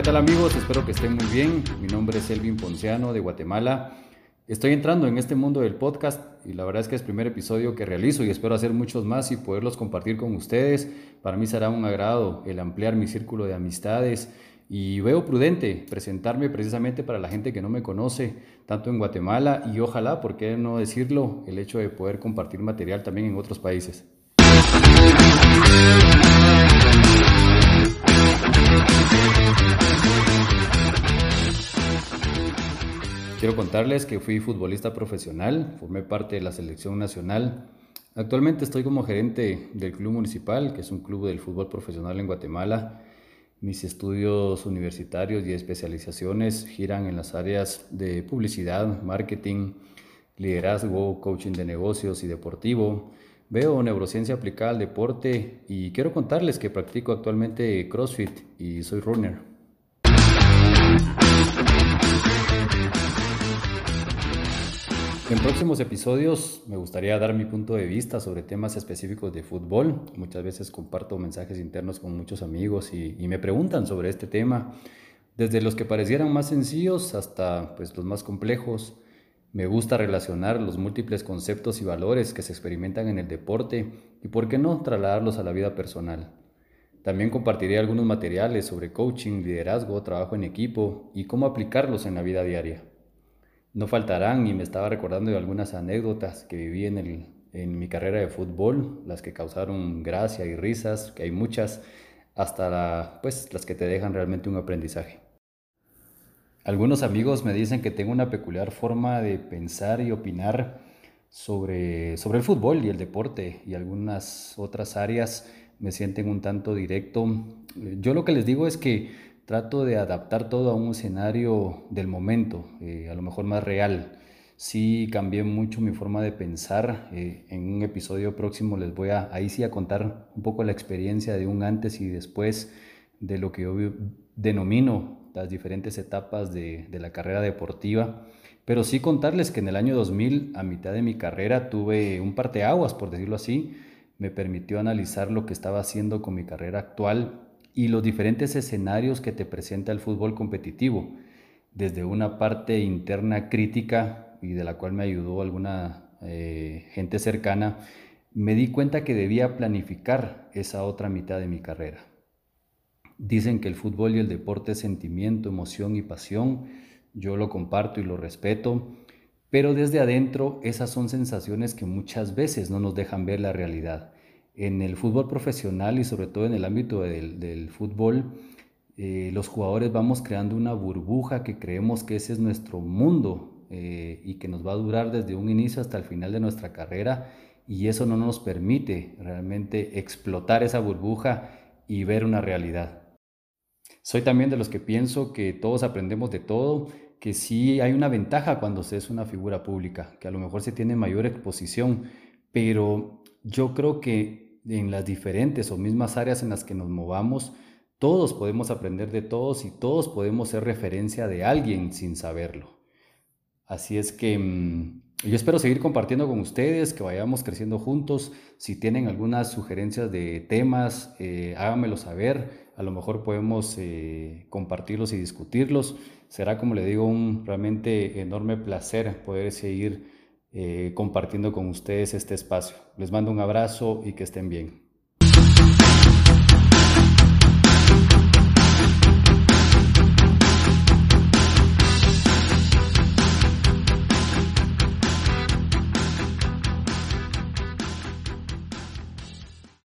tal amigos? Espero que estén muy bien. Mi nombre es Elvin Ponciano de Guatemala. Estoy entrando en este mundo del podcast y la verdad es que es el primer episodio que realizo y espero hacer muchos más y poderlos compartir con ustedes. Para mí será un agrado el ampliar mi círculo de amistades y veo prudente presentarme precisamente para la gente que no me conoce, tanto en Guatemala y ojalá, por qué no decirlo, el hecho de poder compartir material también en otros países. Quiero contarles que fui futbolista profesional, formé parte de la selección nacional. Actualmente estoy como gerente del Club Municipal, que es un club del fútbol profesional en Guatemala. Mis estudios universitarios y especializaciones giran en las áreas de publicidad, marketing, liderazgo, coaching de negocios y deportivo. Veo neurociencia aplicada al deporte y quiero contarles que practico actualmente CrossFit y soy runner. En próximos episodios me gustaría dar mi punto de vista sobre temas específicos de fútbol. Muchas veces comparto mensajes internos con muchos amigos y, me preguntan sobre este tema, desde los que parecieran más sencillos hasta pues, los más complejos. Me gusta relacionar los múltiples conceptos y valores que se experimentan en el deporte y, por qué no, trasladarlos a la vida personal. También compartiré algunos materiales sobre coaching, liderazgo, trabajo en equipo y cómo aplicarlos en la vida diaria. No faltarán, y me estaba recordando de algunas anécdotas que viví en, el, en mi carrera de fútbol, las que causaron gracia y risas, que hay muchas, hasta pues, las que te dejan realmente un aprendizaje. Algunos amigos me dicen que tengo una peculiar forma de pensar y opinar sobre, sobre el fútbol y el deporte y algunas otras áreas me sienten un tanto directo. Yo lo que les digo es que trato de adaptar todo a un escenario del momento, eh, a lo mejor más real. Sí cambié mucho mi forma de pensar. Eh, en un episodio próximo les voy a, ahí sí a contar un poco la experiencia de un antes y después de lo que yo denomino las diferentes etapas de, de la carrera deportiva. Pero sí contarles que en el año 2000, a mitad de mi carrera, tuve un parteaguas, por decirlo así. Me permitió analizar lo que estaba haciendo con mi carrera actual y los diferentes escenarios que te presenta el fútbol competitivo, desde una parte interna crítica y de la cual me ayudó alguna eh, gente cercana, me di cuenta que debía planificar esa otra mitad de mi carrera. Dicen que el fútbol y el deporte es sentimiento, emoción y pasión. Yo lo comparto y lo respeto, pero desde adentro esas son sensaciones que muchas veces no nos dejan ver la realidad en el fútbol profesional y sobre todo en el ámbito del, fútbol, eh, los jugadores vamos creando una burbuja que creemos que ese es nuestro mundo eh, y que nos va a durar desde un inicio hasta el final de nuestra carrera y eso no nos permite realmente explotar esa burbuja y ver una realidad. Soy también de los que pienso que todos aprendemos de todo, que sí hay una ventaja cuando se es una figura pública, que a lo mejor se tiene mayor exposición, pero yo creo que en las diferentes o mismas áreas en las que nos movamos, todos podemos aprender de todos y todos podemos ser referencia de alguien sin saberlo. Así es que mm, yo espero seguir compartiendo con ustedes, que vayamos creciendo juntos. Si tienen algunas sugerencias de temas, eh, háganmelo saber. A lo mejor podemos eh, compartirlos y discutirlos. Será, como le digo, un realmente enorme placer poder seguir eh, compartiendo con ustedes este espacio. Les mando un abrazo y que estén bien.